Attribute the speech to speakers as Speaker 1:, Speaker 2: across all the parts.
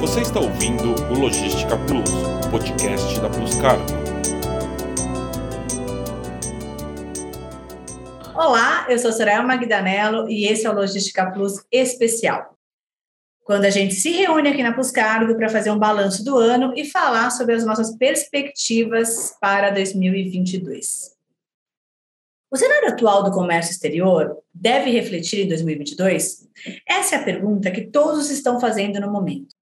Speaker 1: Você está ouvindo o Logística Plus, podcast da Plus Cargo.
Speaker 2: Olá, eu sou Soraya Magdanello e esse é o Logística Plus especial. Quando a gente se reúne aqui na Plus Cargo para fazer um balanço do ano e falar sobre as nossas perspectivas para 2022. O cenário atual do comércio exterior deve refletir em 2022? Essa é a pergunta que todos estão fazendo no momento.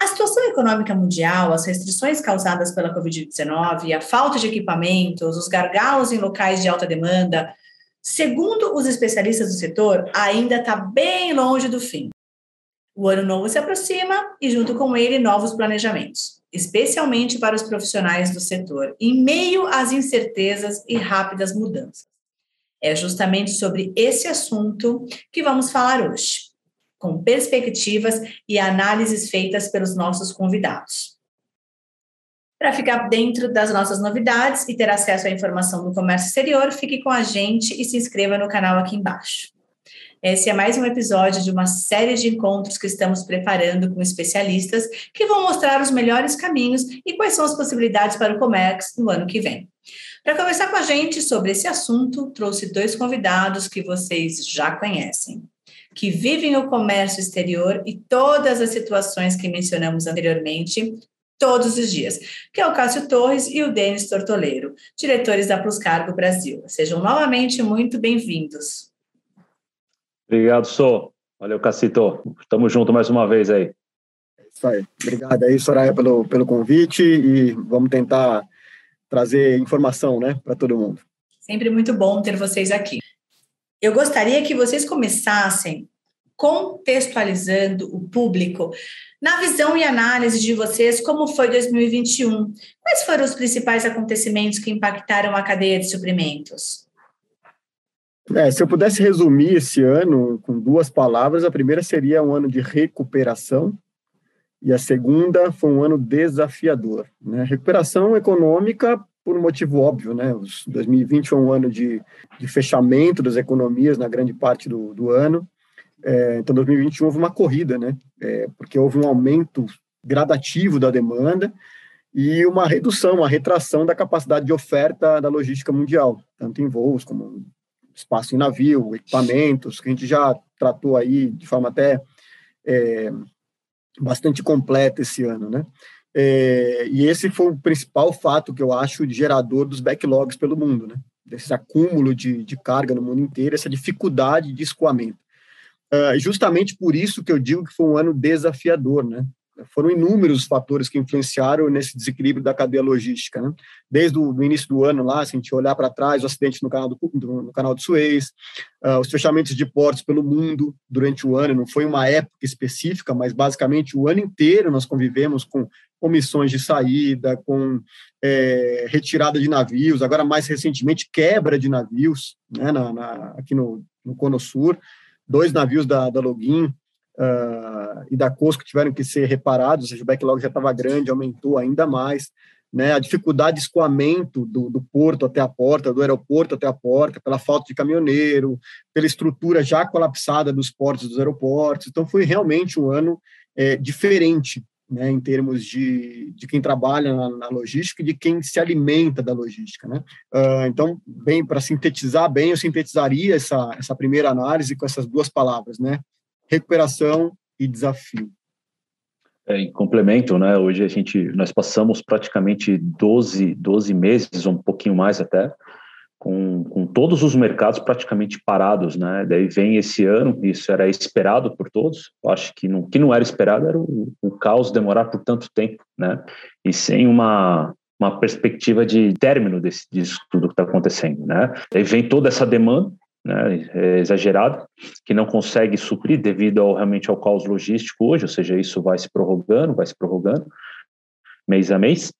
Speaker 2: A situação econômica mundial, as restrições causadas pela Covid-19, a falta de equipamentos, os gargalos em locais de alta demanda, segundo os especialistas do setor, ainda está bem longe do fim. O ano novo se aproxima e, junto com ele, novos planejamentos, especialmente para os profissionais do setor, em meio às incertezas e rápidas mudanças. É justamente sobre esse assunto que vamos falar hoje com perspectivas e análises feitas pelos nossos convidados. Para ficar dentro das nossas novidades e ter acesso à informação do comércio exterior, fique com a gente e se inscreva no canal aqui embaixo. Esse é mais um episódio de uma série de encontros que estamos preparando com especialistas que vão mostrar os melhores caminhos e quais são as possibilidades para o comércio no ano que vem. Para conversar com a gente sobre esse assunto, trouxe dois convidados que vocês já conhecem que vivem o comércio exterior e todas as situações que mencionamos anteriormente, todos os dias, que é o Cássio Torres e o Denis Tortoleiro, diretores da Plus Cargo Brasil. Sejam novamente muito bem-vindos.
Speaker 3: Obrigado, Sou. Valeu, Cassito. Estamos juntos mais uma vez aí.
Speaker 4: É isso aí. Obrigado aí, Soraya, pelo, pelo convite e vamos tentar trazer informação né, para todo mundo.
Speaker 2: Sempre muito bom ter vocês aqui. Eu gostaria que vocês começassem contextualizando o público na visão e análise de vocês, como foi 2021. Quais foram os principais acontecimentos que impactaram a cadeia de suprimentos?
Speaker 4: É, se eu pudesse resumir esse ano com duas palavras, a primeira seria um ano de recuperação e a segunda foi um ano desafiador. Né? Recuperação econômica por um motivo óbvio, né? Os 2020 foi um ano de, de fechamento das economias na grande parte do, do ano. É, então, 2021 houve uma corrida, né? É, porque houve um aumento gradativo da demanda e uma redução, uma retração da capacidade de oferta da logística mundial, tanto em voos como espaço em navio, equipamentos, que a gente já tratou aí de forma até é, bastante completa esse ano, né? É, e esse foi o principal fato que eu acho gerador dos backlogs pelo mundo, né? Desse acúmulo de, de carga no mundo inteiro, essa dificuldade de escoamento. Uh, justamente por isso que eu digo que foi um ano desafiador, né? Foram inúmeros fatores que influenciaram nesse desequilíbrio da cadeia logística, né? Desde o início do ano lá, se a gente olhar para trás, o acidente no canal do, do no canal de Suez, uh, os fechamentos de portos pelo mundo durante o ano, não foi uma época específica, mas basicamente o ano inteiro nós convivemos com comissões de saída, com é, retirada de navios, agora mais recentemente quebra de navios, né, na, na, aqui no, no Cono Sur, dois navios da, da Login uh, e da Cosco tiveram que ser reparados, ou seja, o backlog já estava grande, aumentou ainda mais, né, a dificuldade de escoamento do, do, porto até a porta, do aeroporto até a porta, pela falta de caminhoneiro, pela estrutura já colapsada dos portos dos aeroportos, então foi realmente um ano é, diferente né, em termos de, de quem trabalha na, na, logística e de quem se alimenta da logística. Né? Uh, então, bem, para sintetizar bem, eu sintetizaria essa, essa primeira análise com essas duas palavras, né? recuperação e desafio.
Speaker 3: É, em complemento, né, hoje a gente, nós passamos praticamente 12, 12 meses, um pouquinho mais até, com, com todos os mercados praticamente parados, né? Daí vem esse ano, isso era esperado por todos. Eu acho que não, que não era esperado era o, o caos demorar por tanto tempo, né? E sem uma uma perspectiva de término desse, disso tudo que está acontecendo, né? Daí vem toda essa demanda, né, é exagerada, que não consegue suprir devido ao, realmente ao caos logístico hoje, ou seja, isso vai se prorrogando, vai se prorrogando mês a mês.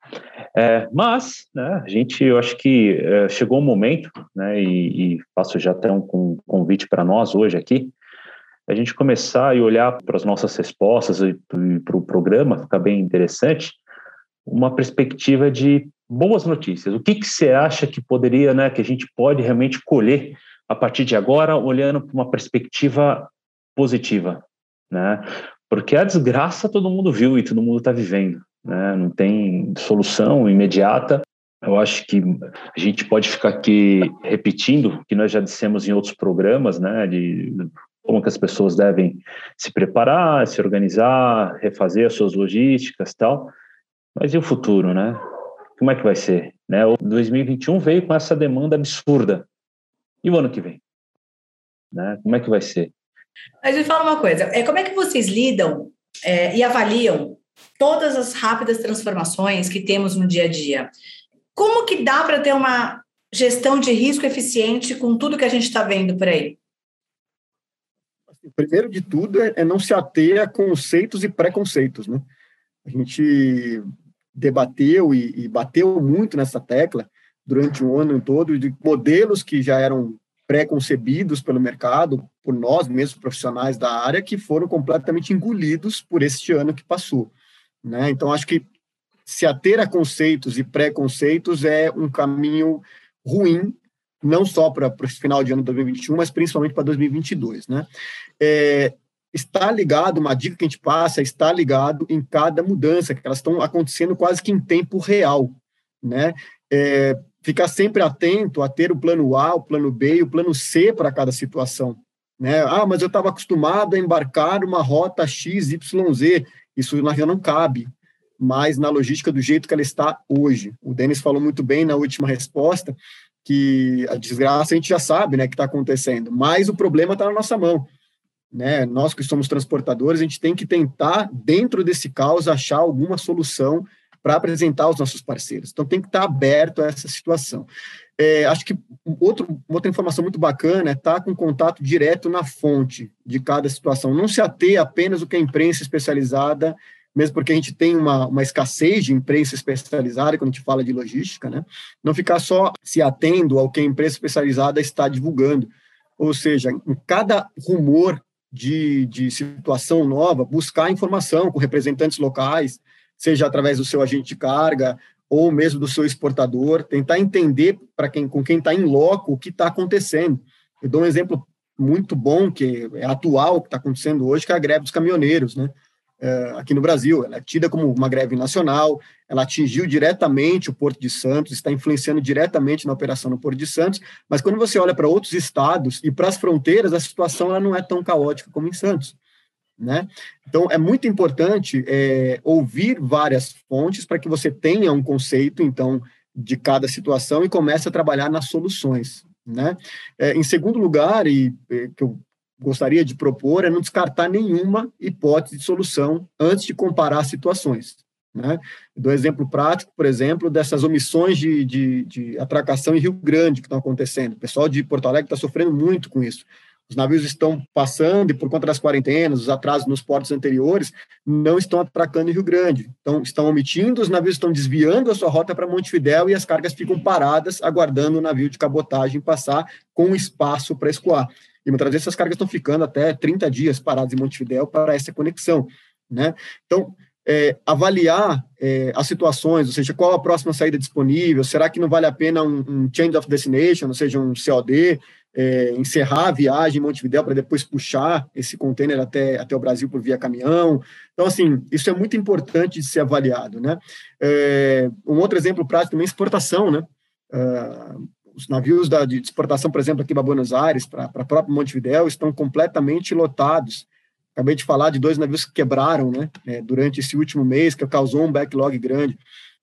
Speaker 3: É, mas, né, a gente, eu acho que é, chegou o um momento, né, e, e, faço já até um, um convite para nós hoje aqui, a gente começar e olhar para as nonossas respostas e para o programa, fica bem interessante, uma perspectiva de boas notícias. O que, que você acha que poderia, né, que a gente pode realmente colher a partir de agora, olhando para uma perspectiva positiva, né? Porque a desgraça todo mundo viu e todo mundo está vivendo. Né? Não tem solução imediata. Eu acho que a gente pode ficar aqui repetindo o que nós já dissemos em outros programas, né? De como que as pessoas devem se preparar, se organizar, refazer as suas logísticas tal. Mas e o futuro, né? Como é que vai ser? Né? O 2021 veio com essa demanda absurda. E o ano que vem? Né? Como é que vai ser?
Speaker 2: Mas me fala uma coisa, é, como é que vocês lidam é, e avaliam todas as rápidas transformações que temos no dia a dia? Como que dá para ter uma gestão de risco eficiente com tudo que a gente está vendo por aí?
Speaker 4: Assim, primeiro de tudo é, é não se ater a conceitos e preconceitos, né? A gente debateu e, e bateu muito nessa tecla durante o ano todo de modelos que já eram pré-concebidos pelo mercado, por nós mesmos profissionais da área, que foram completamente engolidos por este ano que passou. Né? Então, acho que se ater a conceitos e preconceitos é um caminho ruim, não só para o final de ano de 2021, mas principalmente para 2022. Né? É, está ligado, uma dica que a gente passa, está ligado em cada mudança, que elas estão acontecendo quase que em tempo real. Né? É, ficar sempre atento a ter o plano A, o plano B e o plano C para cada situação. Né? Ah, mas eu estava acostumado a embarcar uma rota XYZ. Isso na real não cabe mais na logística do jeito que ela está hoje. O Denis falou muito bem na última resposta que a desgraça a gente já sabe né, que está acontecendo, mas o problema está na nossa mão. Né? Nós que somos transportadores, a gente tem que tentar, dentro desse caos, achar alguma solução para apresentar aos nossos parceiros. Então, tem que estar aberto a essa situação. É, acho que outro, outra informação muito bacana é estar tá com contato direto na fonte de cada situação. Não se ater apenas o que a imprensa especializada, mesmo porque a gente tem uma, uma escassez de imprensa especializada quando a gente fala de logística, né? Não ficar só se atendo ao que a imprensa especializada está divulgando. Ou seja, em cada rumor de, de situação nova, buscar informação com representantes locais, seja através do seu agente de carga ou mesmo do seu exportador, tentar entender para quem com quem está em loco o que está acontecendo. Eu dou um exemplo muito bom que é atual que está acontecendo hoje, que é a greve dos caminhoneiros, né? É, aqui no Brasil, ela é tida como uma greve nacional, ela atingiu diretamente o Porto de Santos, está influenciando diretamente na operação no Porto de Santos, mas quando você olha para outros estados e para as fronteiras, a situação ela não é tão caótica como em Santos. Né? Então, é muito importante é, ouvir várias fontes para que você tenha um conceito, então, de cada situação e comece a trabalhar nas soluções. Né? É, em segundo lugar, e é, que eu gostaria de propor, é não descartar nenhuma hipótese de solução antes de comparar situações. Né? Do exemplo prático, por exemplo, dessas omissões de, de, de atracação em Rio Grande que estão acontecendo. O pessoal de Porto Alegre está sofrendo muito com isso. Os navios estão passando e, por conta das quarentenas, os atrasos nos portos anteriores, não estão atracando em Rio Grande. Então, estão omitindo, os navios estão desviando a sua rota para Montevidéu e as cargas ficam paradas, aguardando o navio de cabotagem passar com espaço para escoar. E muitas vezes essas cargas estão ficando até 30 dias paradas em Montevidéu para essa conexão. Né? Então, é, avaliar é, as situações, ou seja, qual a próxima saída disponível, será que não vale a pena um, um change of destination, ou seja, um COD, é, encerrar a viagem em Montevidéu para depois puxar esse container até, até o Brasil por via caminhão. Então, assim, isso é muito importante de ser avaliado, né? É, um outro exemplo prático também é exportação, né? Uh, os navios da, de exportação, por exemplo, aqui para Buenos Aires, para a própria Montevidéu, estão completamente lotados. Acabei de falar de dois navios que quebraram, né? É, durante esse último mês, que causou um backlog grande.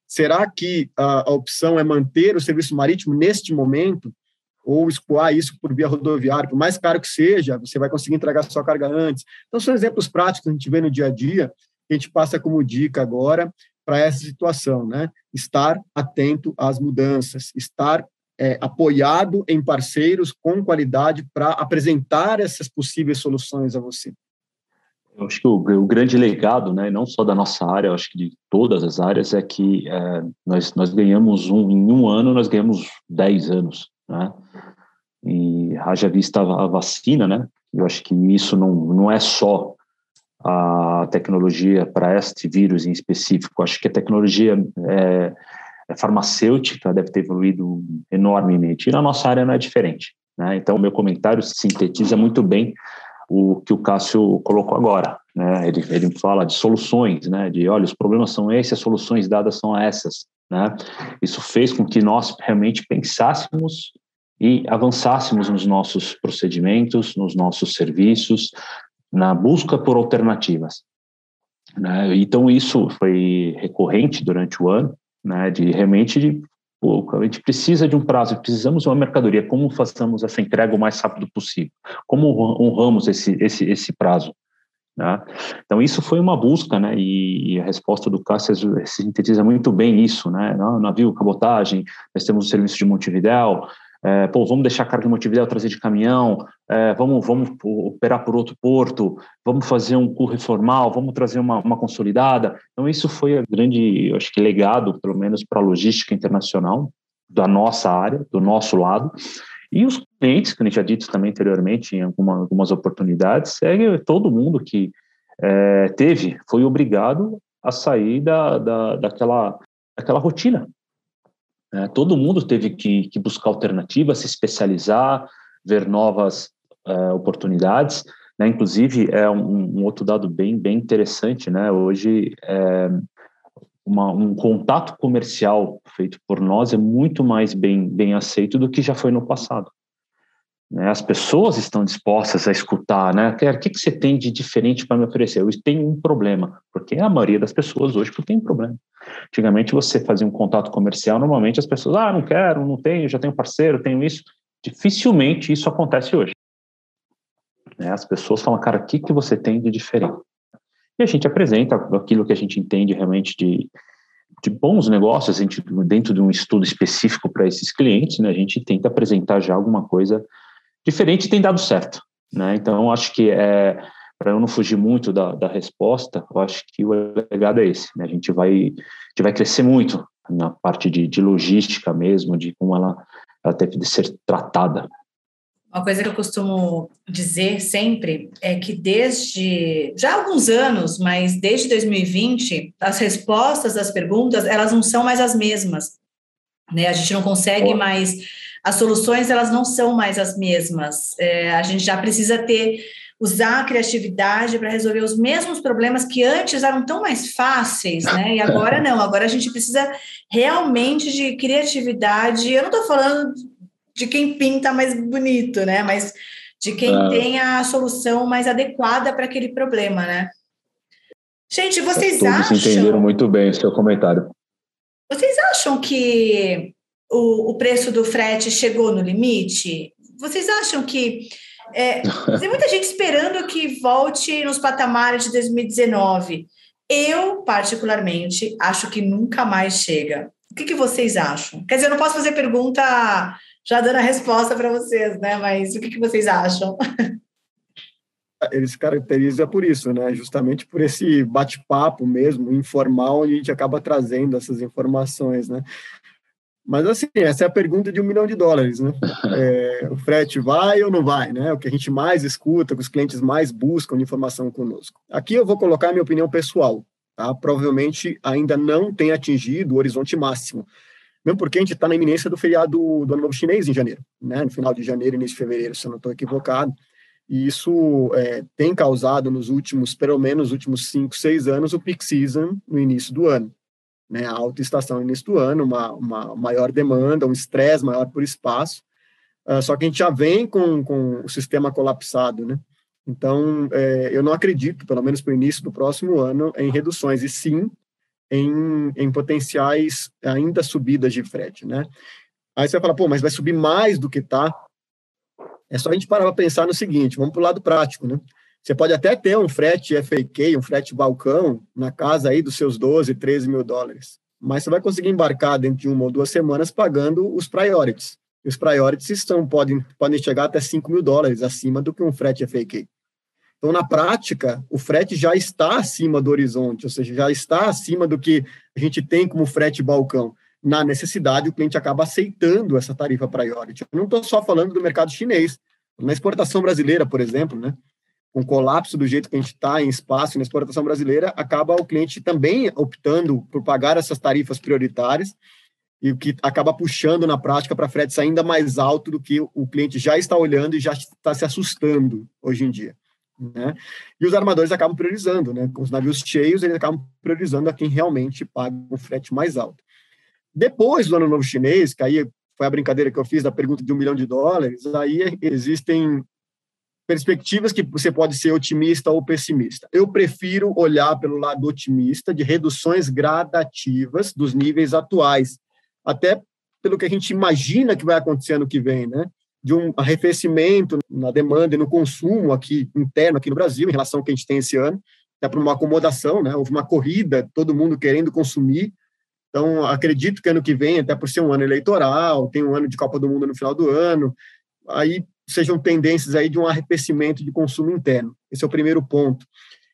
Speaker 4: Será que a, a opção é manter o serviço marítimo neste momento? Ou escoar isso por via rodoviária, por mais caro que seja, você vai conseguir entregar sua carga antes. Então, são exemplos práticos que a gente vê no dia a dia, que a gente passa como dica agora para essa situação, né? Estar atento às mudanças, estar é, apoiado em parceiros com qualidade para apresentar essas possíveis soluções a você.
Speaker 3: Eu acho que o, o, grande legado, né, não só da nossa área, eu acho que de todas as áreas, é que é, nós, nós ganhamos um, em um ano, nós ganhamos dez anos né? E haja vista a vacina, né? Eu acho que isso não, não é só a tecnologia para este vírus em específico. Acho que a tecnologia é, é farmacêutica deve ter evoluído enormemente. E na nossa área não é diferente. Né? Então, o meu comentário sintetiza muito bem o que o Cássio colocou agora. Né? Ele, ele fala de soluções, né? de olha, os problemas são esses, as soluções dadas são essas. Né? Isso fez com que nós realmente pensássemos e avançássemos nos nossos procedimentos, nos nossos serviços, na busca por alternativas. Né? Então, isso foi recorrente durante o ano, né? de realmente de pouco. A gente precisa de um prazo, precisamos de uma mercadoria. Como fazemos essa entrega o mais rápido possível? Como honramos esse, esse, esse prazo? Né? Então, isso foi uma busca, né? E, a resposta do Cássio sintetiza muito bem isso, né? Navio, cabotagem, nós temos o serviço de Montevidéu, é, pô, vamos deixar a carga de Montevidéu trazer de caminhão, é, vamos, vamos operar por outro porto, vamos fazer um curso reformal, vamos trazer uma, uma consolidada. Então, isso foi a grande, acho que, legado, pelo menos para a logística internacional, da nossa área, do nosso lado. E os clientes, que a gente já dito também anteriormente, em alguma, algumas oportunidades, é todo mundo que é, teve, foi obrigado a sair da, da, daquela, daquela rotina, é, todo mundo teve que, que, buscar alternativas, se especializar, ver novas é, oportunidades. Né? Inclusive, é um, um, outro dado bem, bem interessante. Né? Hoje, é, uma, um contato comercial feito por nós é muito mais bem, bem aceito do que já foi no passado. Né? As pessoas estão dispostas a escutar, né? O que, que você tem de diferente para me oferecer? Eu tenho um problema, porque a maioria das pessoas hoje tem um problema. Antigamente você fazia um contato comercial, normalmente as pessoas, ah, não quero, não tenho, já tenho parceiro, tenho isso. Dificilmente isso acontece hoje. Né? As pessoas falam, cara, o que, que você tem de diferente? E a gente apresenta aquilo que a gente entende realmente de, de bons negócios, a gente, dentro de um estudo específico para esses clientes, né, a gente tenta apresentar já alguma coisa diferente tem dado certo. Né? Então, acho que é, para eu não fugir muito da, da resposta, eu acho que o legado é esse. Né? A, gente vai, a gente vai crescer muito na parte de, de logística mesmo, de como ela, ela deve ser tratada.
Speaker 2: Uma coisa que eu costumo dizer sempre é que desde já há alguns anos, mas desde 2020, as respostas das perguntas elas não são mais as mesmas. Né? A gente não consegue mais as soluções elas não são mais as mesmas. É, a gente já precisa ter usar a criatividade para resolver os mesmos problemas que antes eram tão mais fáceis, né? E agora não, agora a gente precisa realmente de criatividade. Eu não estou falando de quem pinta mais bonito, né? Mas de quem é. tem a solução mais adequada para aquele problema, né? Gente, vocês
Speaker 3: Todos
Speaker 2: acham?
Speaker 3: entenderam muito bem o seu comentário.
Speaker 2: Vocês acham que o, o preço do frete chegou no limite? Vocês acham que é, tem muita gente esperando que volte nos patamares de 2019. Eu, particularmente, acho que nunca mais chega. O que, que vocês acham? Quer dizer, eu não posso fazer pergunta já dando a resposta para vocês, né? Mas o que, que vocês acham?
Speaker 4: Ele se caracteriza por isso, né? Justamente por esse bate-papo mesmo, informal, onde a gente acaba trazendo essas informações, né? Mas, assim, essa é a pergunta de um milhão de dólares, né? É, o frete vai ou não vai, né? O que a gente mais escuta, que os clientes mais buscam de informação conosco. Aqui eu vou colocar a minha opinião pessoal, tá? Provavelmente ainda não tem atingido o horizonte máximo, mesmo porque a gente está na iminência do feriado do Ano Novo Chinês em janeiro, né? No final de janeiro, início de fevereiro, se eu não estou equivocado. E isso é, tem causado nos últimos, pelo menos, últimos cinco, seis anos, o peak season no início do ano né, a alta estação início do ano, uma, uma maior demanda, um estresse maior por espaço, uh, só que a gente já vem com, com o sistema colapsado, né? Então, é, eu não acredito, pelo menos para o início do próximo ano, em reduções, e sim em, em potenciais ainda subidas de frete, né? Aí você vai falar, pô, mas vai subir mais do que está? É só a gente parar para pensar no seguinte, vamos para o lado prático, né? Você pode até ter um frete FAQ, um frete balcão, na casa aí dos seus 12, 13 mil dólares. Mas você vai conseguir embarcar dentro de uma ou duas semanas pagando os priorities. E os priorities estão, podem, podem chegar até 5 mil dólares acima do que um frete FAQ. Então, na prática, o frete já está acima do horizonte, ou seja, já está acima do que a gente tem como frete balcão. Na necessidade, o cliente acaba aceitando essa tarifa priority. Eu não estou só falando do mercado chinês. Na exportação brasileira, por exemplo, né? O colapso do jeito que a gente está em espaço na exportação brasileira, acaba o cliente também optando por pagar essas tarifas prioritárias e o que acaba puxando na prática para fretes ainda mais alto do que o cliente já está olhando e já está se assustando hoje em dia. Né? E os armadores acabam priorizando, né? Com os navios cheios, eles acabam priorizando a quem realmente paga o frete mais alto. Depois do Ano Novo Chinês, que aí foi a brincadeira que eu fiz da pergunta de um milhão de dólares, aí existem perspectivas que você pode ser otimista ou pessimista. Eu prefiro olhar pelo lado otimista de reduções gradativas dos níveis atuais, até pelo que a gente imagina que vai acontecer ano que vem, né? De um arrefecimento na demanda e no consumo aqui interno aqui no Brasil em relação ao que a gente tem esse ano, até para uma acomodação, né? Houve uma corrida, todo mundo querendo consumir. Então, acredito que ano que vem, até por ser um ano eleitoral, tem um ano de Copa do Mundo no final do ano, aí sejam tendências aí de um arrefecimento de consumo interno. Esse é o primeiro ponto.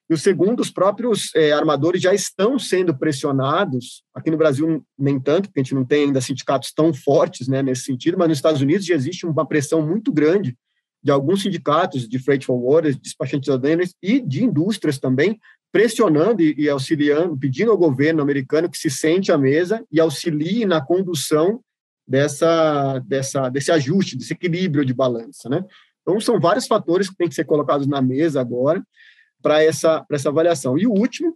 Speaker 4: E o segundo, os próprios é, armadores já estão sendo pressionados, aqui no Brasil nem tanto, porque a gente não tem ainda sindicatos tão fortes né, nesse sentido, mas nos Estados Unidos já existe uma pressão muito grande de alguns sindicatos de freight forwarders, despachantes aduaneiros e de indústrias também, pressionando e, e auxiliando, pedindo ao governo americano que se sente à mesa e auxilie na condução dessa, dessa, desse ajuste, desse equilíbrio de balança, né? Então, são vários fatores que têm que ser colocados na mesa agora para essa, essa avaliação. E o último,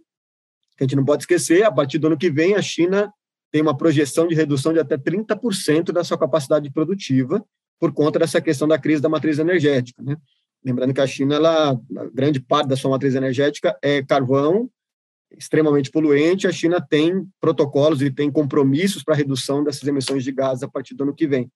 Speaker 4: que a gente não pode esquecer, a partir do ano que vem, a China tem uma projeção de redução de até 30% da sua capacidade produtiva por conta dessa questão da crise da matriz energética, né? Lembrando que a China, ela, grande parte da sua matriz energética é carvão extremamente poluente, a China tem protocolos e tem compromissos para redução dessas emissões de gases a partir do ano que vem.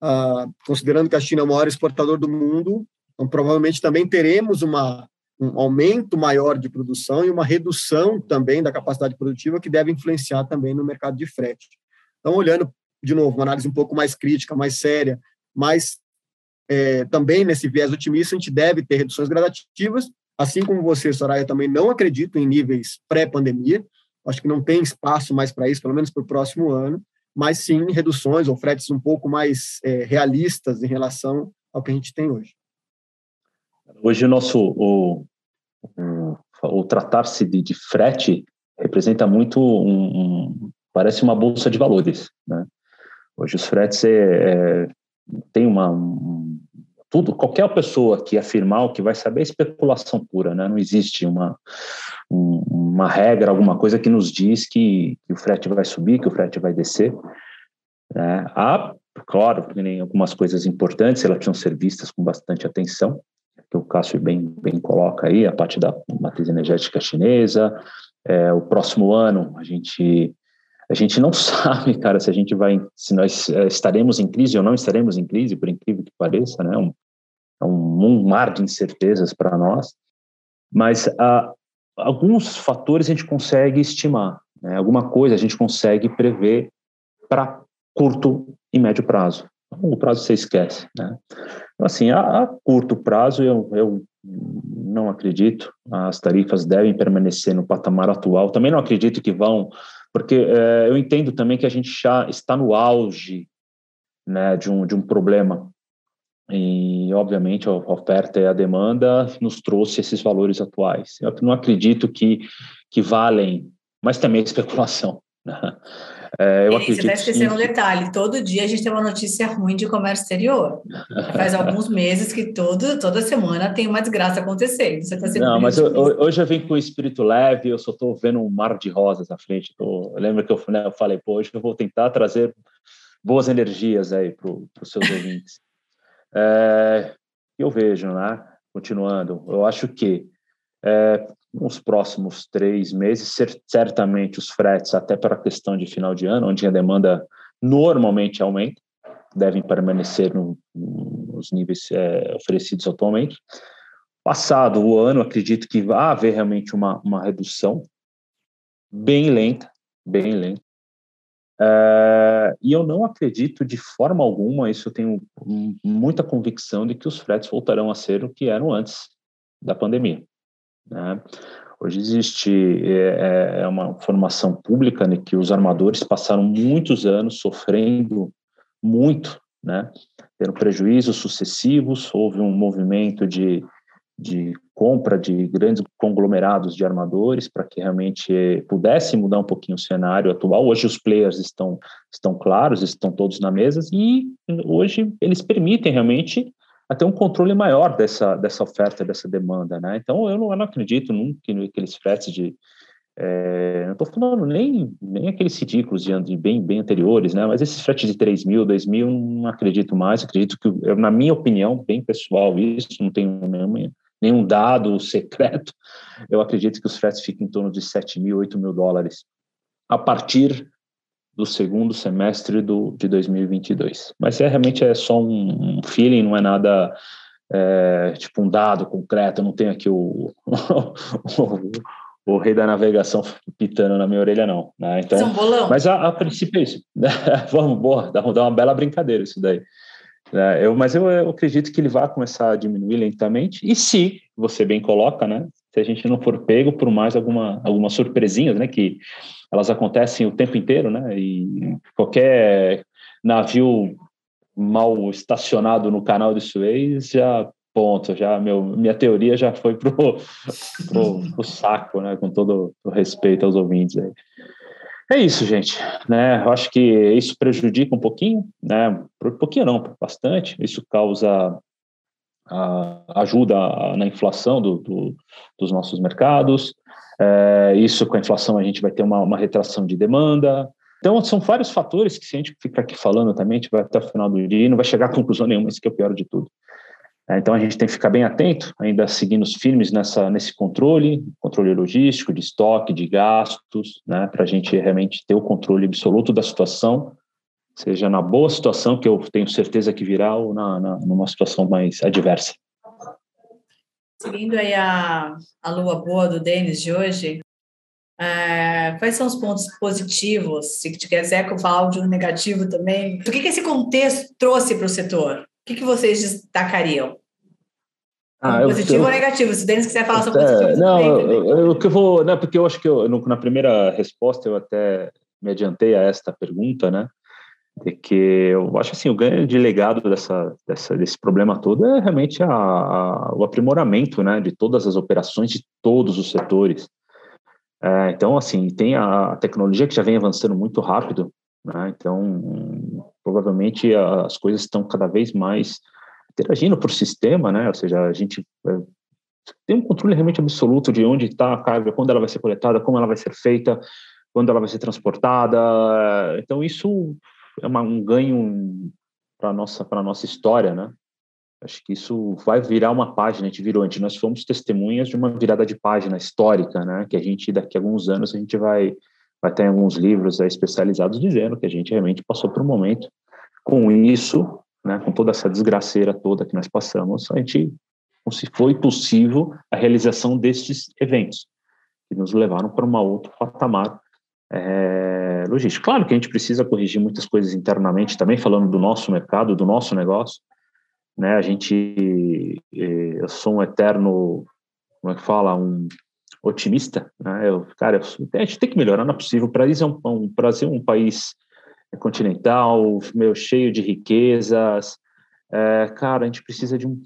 Speaker 4: Ah, considerando que a China é o maior exportador do mundo, então provavelmente também teremos uma, um aumento maior de produção e uma redução também da capacidade produtiva que deve influenciar também no mercado de frete. Então, olhando, de novo, uma análise um pouco mais crítica, mais séria, mas é, também nesse viés otimista, a gente deve ter reduções gradativas, Assim como você, Soraya, também não acredito em níveis pré-pandemia. Acho que não tem espaço mais para isso, pelo menos para o próximo ano, mas sim reduções ou fretes um pouco mais é, realistas em relação ao que a gente tem hoje.
Speaker 3: Hoje o nosso o, o, o tratar-se de, de, frete representa muito um, um, parece uma bolsa de valores, né? Hoje os fretes é, é, tem uma um, tudo, qualquer pessoa que afirmar o que vai saber é especulação pura, né? Não existe uma, um, uma regra, alguma coisa que nos diz que, que, o frete vai subir, que o frete vai descer. Né? Há, claro, algumas coisas importantes, elas precisam ser vistas com bastante atenção, que o Cássio bem, bem coloca aí, a parte da matriz energética chinesa. É, o próximo ano, a gente a gente não sabe, cara, se a gente vai, se nós é, estaremos em crise ou não estaremos em crise, por incrível que pareça, né? Um, é um, um mar de incertezas para nós. Mas uh, alguns fatores a gente consegue estimar, né? alguma coisa a gente consegue prever para curto e médio prazo. O prazo você esquece, né? Então, assim, a, a curto prazo eu, eu não acredito. As tarifas devem permanecer no patamar atual. Também não acredito que vão porque é, eu entendo também que a gente já está no auge né, de, um, de um problema. E, obviamente, a oferta e a demanda nos trouxe esses valores atuais. Eu não acredito que, que valem, mas também especulação. Né?
Speaker 2: É, eu acredito você está esquecendo um detalhe: todo dia a gente tem uma notícia ruim de comércio exterior. Faz alguns meses que todo, toda semana tem uma desgraça acontecendo. Você
Speaker 3: tá Não, mas eu, hoje eu venho com o espírito leve, eu só estou vendo um mar de rosas na frente. Tô, que eu, né, eu falei, pô, hoje eu vou tentar trazer boas energias aí para os seus ouvintes. É, eu vejo, né? Continuando, eu acho que é, nos próximos três meses, certamente os fretes, até para a questão de final de ano, onde a demanda normalmente aumenta, devem permanecer no, nos níveis é, oferecidos atualmente. Passado o ano, acredito que vai haver realmente uma, uma redução bem lenta, bem lenta. É, e eu não acredito de forma alguma, isso eu tenho muita convicção de que os fretes voltarão a ser o que eram antes da pandemia. Né? Hoje existe é, é, uma formação pública né, que os armadores passaram muitos anos sofrendo muito, né, tendo prejuízos sucessivos, houve um movimento de, de compra de grandes conglomerados de armadores para que realmente pudesse mudar um pouquinho o cenário atual. Hoje os players estão, estão claros, estão todos na mesa e hoje eles permitem realmente a ter um controle maior dessa, dessa oferta, dessa demanda, né? Então, eu não, eu não acredito nunca que aqueles fretes de... É, não estou falando nem, nem aqueles ridículos de, de bem, bem anteriores, né? Mas esses fretes de 3 mil, 2 mil, não acredito mais. Acredito que, na minha opinião, bem pessoal, isso, não tenho nenhum, nenhum dado secreto, eu acredito que os fretes fiquem em torno de 7 mil, 8 mil dólares a partir do segundo semestre do, de 2022. Mas é realmente é só um, feeling, não é nada é, tipo um dado concreto. Eu não tenho aqui o, o, o, rei da navegação pitando na minha orelha, não. Né? Então,
Speaker 2: São bolão.
Speaker 3: Mas a, a princípio é isso. Vamos, boa, dá, dá uma bela brincadeira isso daí. É, eu, mas eu, eu, acredito que ele vai começar a diminuir lentamente. E se você bem coloca, né? Se a gente não for pego por mais alguma, algumas surpresinhas, né? Que elas acontecem o tempo inteiro, né? E qualquer navio mal estacionado no canal de Suez já ponto, já meu, minha teoria já foi pro, pro, pro saco, né? Com todo o respeito aos ouvintes aí. É isso, gente. Né? Eu acho que isso prejudica um pouquinho, né? Um pouquinho não, bastante. Isso causa ajuda na inflação do, do, dos nossos mercados. É, isso com a inflação a gente vai ter uma, uma retração de demanda. Então, são vários fatores que, se a gente ficar aqui falando também, a gente vai até o final do dia e não vai chegar a conclusão nenhuma, isso que é o pior de tudo. É, então, a gente tem que ficar bem atento, ainda seguindo os firmes nessa, nesse controle, controle logístico, de estoque, de gastos, né, para a gente realmente ter o controle absoluto da situação, seja na boa situação, que eu tenho certeza que virá, ou na, na numa situação mais adversa.
Speaker 2: Seguindo aí a, a lua boa do Denis de hoje, é, quais são os pontos positivos? Se quiser falar de um negativo também, o que, que esse contexto trouxe para o setor? O que, que vocês destacariam? Ah, positivo eu, ou negativo? Se o Denis quiser falar sobre positivo,
Speaker 3: não, eu, eu, que vou, não, porque eu acho que eu, na primeira resposta eu até me adiantei a esta pergunta, né? De que eu acho assim o grande de legado dessa, dessa, desse problema todo é realmente a, a, o aprimoramento né, de todas as operações de todos os setores. É, então, assim, tem a tecnologia que já vem avançando muito rápido, né, então provavelmente as coisas estão cada vez mais interagindo por sistema, né, ou seja, a gente é, tem um controle realmente absoluto de onde está a carga, quando ela vai ser coletada, como ela vai ser feita, quando ela vai ser transportada. Então, isso é uma, um ganho para nossa para nossa história, né? Acho que isso vai virar uma página, a gente virou, antes nós fomos testemunhas de uma virada de página histórica, né? Que a gente daqui a alguns anos a gente vai vai ter alguns livros especializados dizendo que a gente realmente passou por um momento com isso, né? Com toda essa desgraceira toda que nós passamos, a gente se foi possível a realização destes eventos que nos levaram para um outro patamar é, logística. Claro que a gente precisa corrigir muitas coisas internamente também, falando do nosso mercado, do nosso negócio. Né? A gente, é, eu sou um eterno, como é que fala, um otimista. Né? Eu, cara, eu, a gente tem que melhorar, não é possível. O Brasil é um, um, Brasil é um país continental, meio cheio de riquezas. É, cara, a gente precisa de um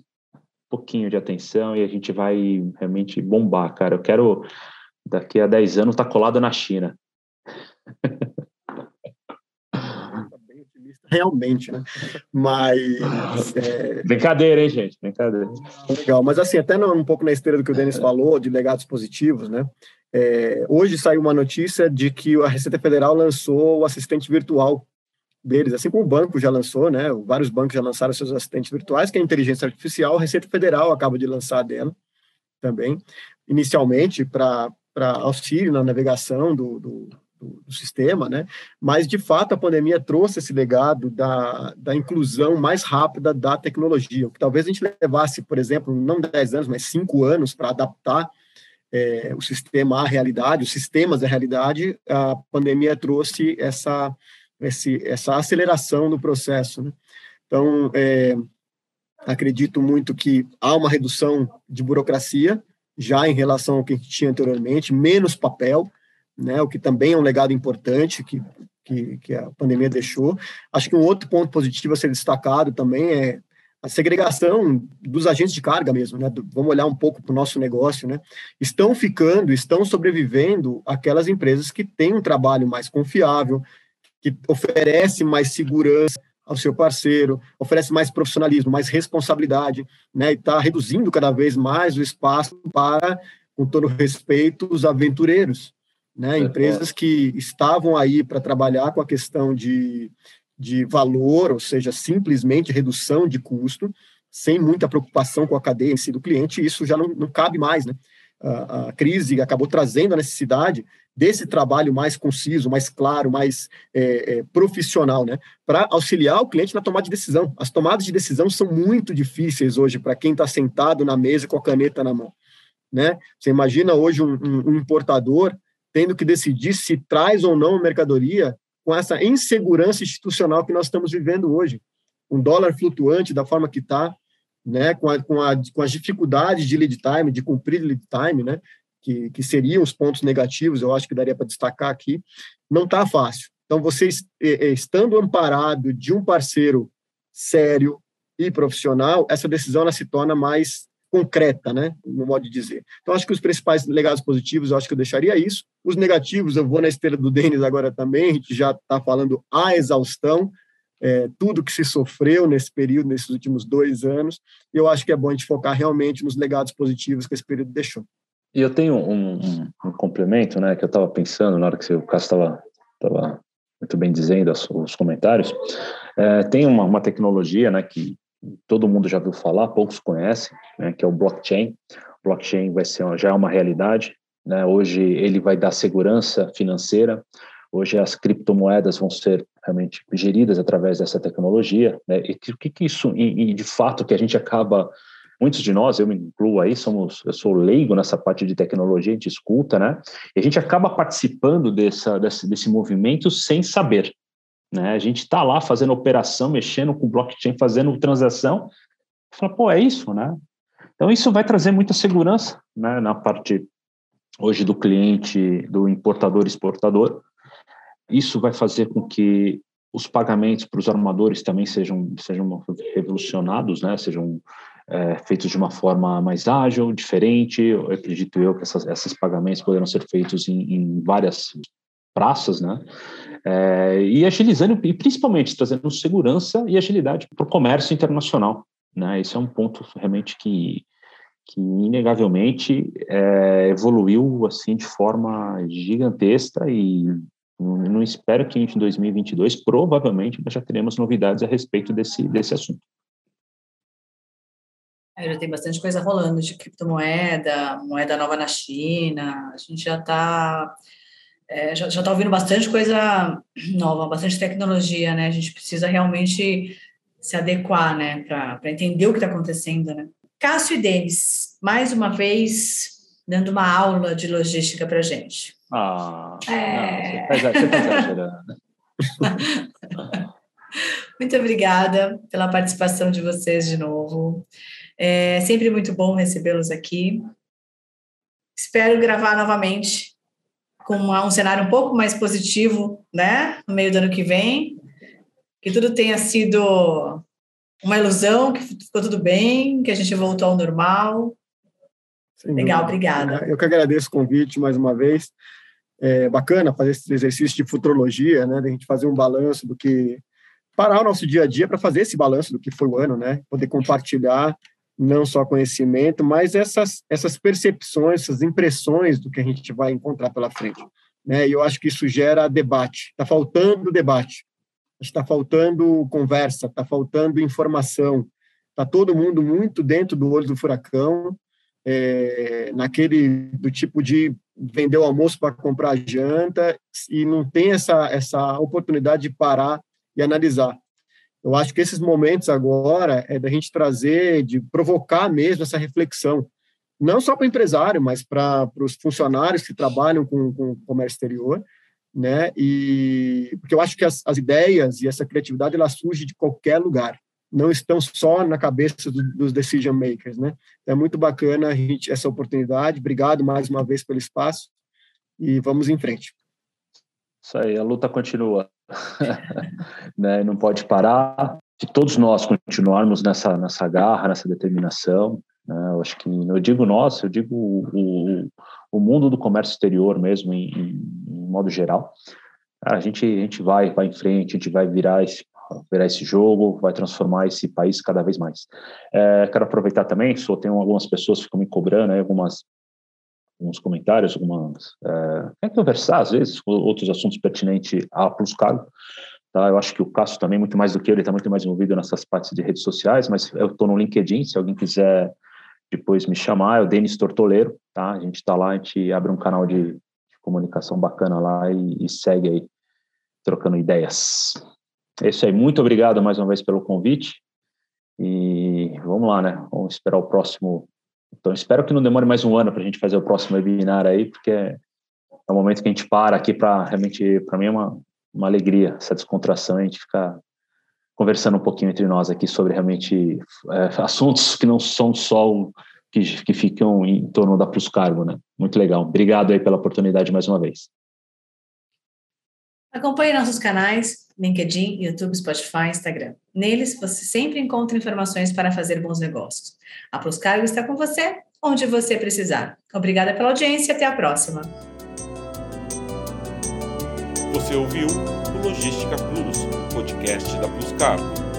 Speaker 3: pouquinho de atenção e a gente vai realmente bombar, cara. Eu quero, daqui a 10 anos, estar tá colado na China.
Speaker 4: Realmente, né? Mas.
Speaker 3: É... Brincadeira, hein, gente? Brincadeira.
Speaker 4: Legal, mas assim, até um pouco na esteira do que o Denis falou, de legados positivos, né? É, hoje saiu uma notícia de que a Receita Federal lançou o assistente virtual deles, assim como o banco já lançou, né? Vários bancos já lançaram seus assistentes virtuais, que é a inteligência artificial, a Receita Federal acaba de lançar dela também, inicialmente para auxílio na navegação do, do do, do, sistema, né? Mas, de fato, a pandemia trouxe esse legado da, da inclusão mais rápida da tecnologia, o que talvez a gente levasse, por exemplo, não 10 anos, mas 5 anos para adaptar é, o sistema à realidade, os sistemas à realidade, a pandemia trouxe essa, esse, essa aceleração no processo, né? Então, é, acredito muito que há uma redução de burocracia, já em relação ao que a gente tinha anteriormente, menos papel, né, o que também é um legado importante que, que, que, a pandemia deixou. Acho que um outro ponto positivo a ser destacado também é a segregação dos agentes de carga mesmo, né? Vamos olhar um pouco para o nosso negócio, né? Estão ficando, estão sobrevivendo aquelas empresas que têm um trabalho mais confiável, que oferece mais segurança ao seu parceiro, oferece mais profissionalismo, mais responsabilidade, né, e está reduzindo cada vez mais o espaço para, com todo respeito, os aventureiros, né, empresas que estavam aí para trabalhar com a questão de, de valor, ou seja, simplesmente redução de custo, sem muita preocupação com a cadeia em si do cliente, isso já não, não cabe mais, né? A, a, crise acabou trazendo a necessidade desse trabalho mais conciso, mais claro, mais é, é, profissional, né? Para auxiliar o cliente na tomada de decisão. As tomadas de decisão são muito difíceis hoje para quem está sentado na mesa com a caneta na mão, né? Você imagina hoje um, um, um importador tendo que decidir se traz ou não mercadoria com essa insegurança institucional que nós estamos vivendo hoje. Um dólar flutuante da forma que está, né, com, a, com, a, com as dificuldades de lead time, de cumprir lead time, né, que, que seriam os pontos negativos, eu acho que daria para destacar aqui, não está fácil. Então, vocês, estando amparado de um parceiro sério e profissional, essa decisão ela se torna mais concreta, né, no modo de dizer. Então, acho que os principais legados positivos, eu acho que eu deixaria isso. Os negativos, eu vou na esteira do Denis agora também, a gente já está falando a exaustão, é, tudo que se sofreu nesse período, nesses últimos dois anos, e eu acho que é bom a gente focar realmente nos legados positivos que esse período deixou.
Speaker 3: E eu tenho um, um, um complemento, né, que eu estava pensando na hora que o Cássio estava tava muito bem dizendo os, os comentários. É, tem uma, uma, tecnologia, né, que todo mundo já viu falar, poucos conhecem, né, que é o blockchain. Blockchain vai ser já é uma realidade. Né, hoje ele vai dar segurança financeira. Hoje as criptomoedas vão ser realmente geridas através dessa tecnologia. Né, e o que, que isso, e, e de fato, que a gente acaba muitos de nós, eu me incluo aí, somos, eu sou leigo nessa parte de tecnologia, a gente escuta, né? E a gente acaba participando dessa, desse, desse movimento sem saber, né? A gente está lá fazendo operação, mexendo com blockchain, fazendo transação, fala, pô, é isso, né? Então isso vai trazer muita segurança, né? Na parte hoje do cliente, do importador exportador. Isso vai fazer com que os pagamentos para os armadores também sejam sejam revolucionados, né? Sejam é, feitos de uma forma mais ágil, diferente. Eu acredito eu que essas, esses pagamentos poderão ser feitos em, em várias praças, né? É, e agilizando, e principalmente trazendo segurança e agilidade para o comércio internacional, né? Esse é um ponto realmente que, que inegavelmente é, evoluiu assim de forma gigantesca e não, espero que em 2022 provavelmente nós já teremos novidades a respeito desse, desse assunto.
Speaker 2: É, já tem bastante coisa rolando de criptomoeda, moeda nova na China. A gente já está é, já está ouvindo bastante coisa nova, bastante tecnologia, né? A gente precisa realmente se adequar, né, para entender o que está acontecendo, né? Cássio e Denis, mais uma vez, dando uma aula de logística para gente.
Speaker 3: Ah, é... não, você está exagerando.
Speaker 2: Muito obrigada pela participação de vocês de novo. É sempre muito bom recebê-los aqui. Espero gravar novamente com uma, um cenário um pouco mais positivo, né? No meio do ano que vem. Que tudo tenha sido uma ilusão, que ficou tudo bem, que a gente voltou ao normal. Sim, Legal, obrigada.
Speaker 4: Eu que agradeço o convite mais uma vez. É bacana fazer esse exercício de futurologia, né? Da gente fazer um balanço do que parar o nosso dia a dia para fazer esse balanço do que foi o ano, né? Poder compartilhar não só conhecimento, mas essas, essas percepções, essas impressões do que a gente vai encontrar pela frente. Né? E eu acho que isso gera debate. Está faltando debate, está faltando conversa, está faltando informação. Está todo mundo muito dentro do olho do furacão, é, naquele do tipo de vender o almoço para comprar janta e não tem essa, essa oportunidade de parar e analisar. Eu acho que esses momentos agora é da gente trazer, de provocar mesmo essa reflexão, não só para o empresário, mas para os funcionários que trabalham com, com comércio exterior, né? E porque eu acho que as, as ideias e essa criatividade ela surge de qualquer lugar, não estão só na cabeça do, dos decision makers, né? É muito bacana a gente essa oportunidade. Obrigado mais uma vez pelo espaço e vamos em frente.
Speaker 3: Isso aí, a luta continua. né? Não pode parar. Se todos nós continuarmos nessa, nessa garra, nessa determinação, né? eu acho que, eu digo nós, eu digo o, o, o mundo do comércio exterior mesmo, em, em, modo geral, a gente, a gente vai, vai em frente, a gente vai virar esse, virar esse jogo, vai transformar esse país cada vez mais. É, quero aproveitar também, só tenho algumas pessoas que ficam me cobrando, algumas alguns comentários, algumas é, quer conversar às vezes outros assuntos pertinentes a Plus Cargo. Tá? Eu acho que o Cássio também muito mais do que ele está muito mais envolvido nessas partes de redes sociais, mas eu estou no LinkedIn, se alguém quiser depois me chamar, é o Denis Tortoleiro, tá? A gente está lá, a gente abre um canal de, de comunicação bacana lá e, e, segue aí, trocando ideias. É isso aí, muito obrigado mais uma vez pelo convite e vamos lá, né? Vamos esperar o próximo. Então, espero que não demore mais um ano para a gente fazer o próximo webinar aí, porque é o momento que a gente para aqui para realmente, para mim é uma, uma alegria essa descontração, a gente ficar conversando um pouquinho entre nós aqui sobre realmente é, assuntos que não são só que, que ficam em torno da Plus Cargo, né? Muito legal. Obrigado aí pela oportunidade mais uma vez.
Speaker 2: Acompanhe nossos canais, LinkedIn, YouTube, Spotify, Instagram. Neles você sempre encontra informações para fazer bons negócios. A Plus Cargo está com você onde você precisar. Obrigada pela audiência e até a próxima.
Speaker 1: Você ouviu o Logística Plus, podcast da Plus Cargo.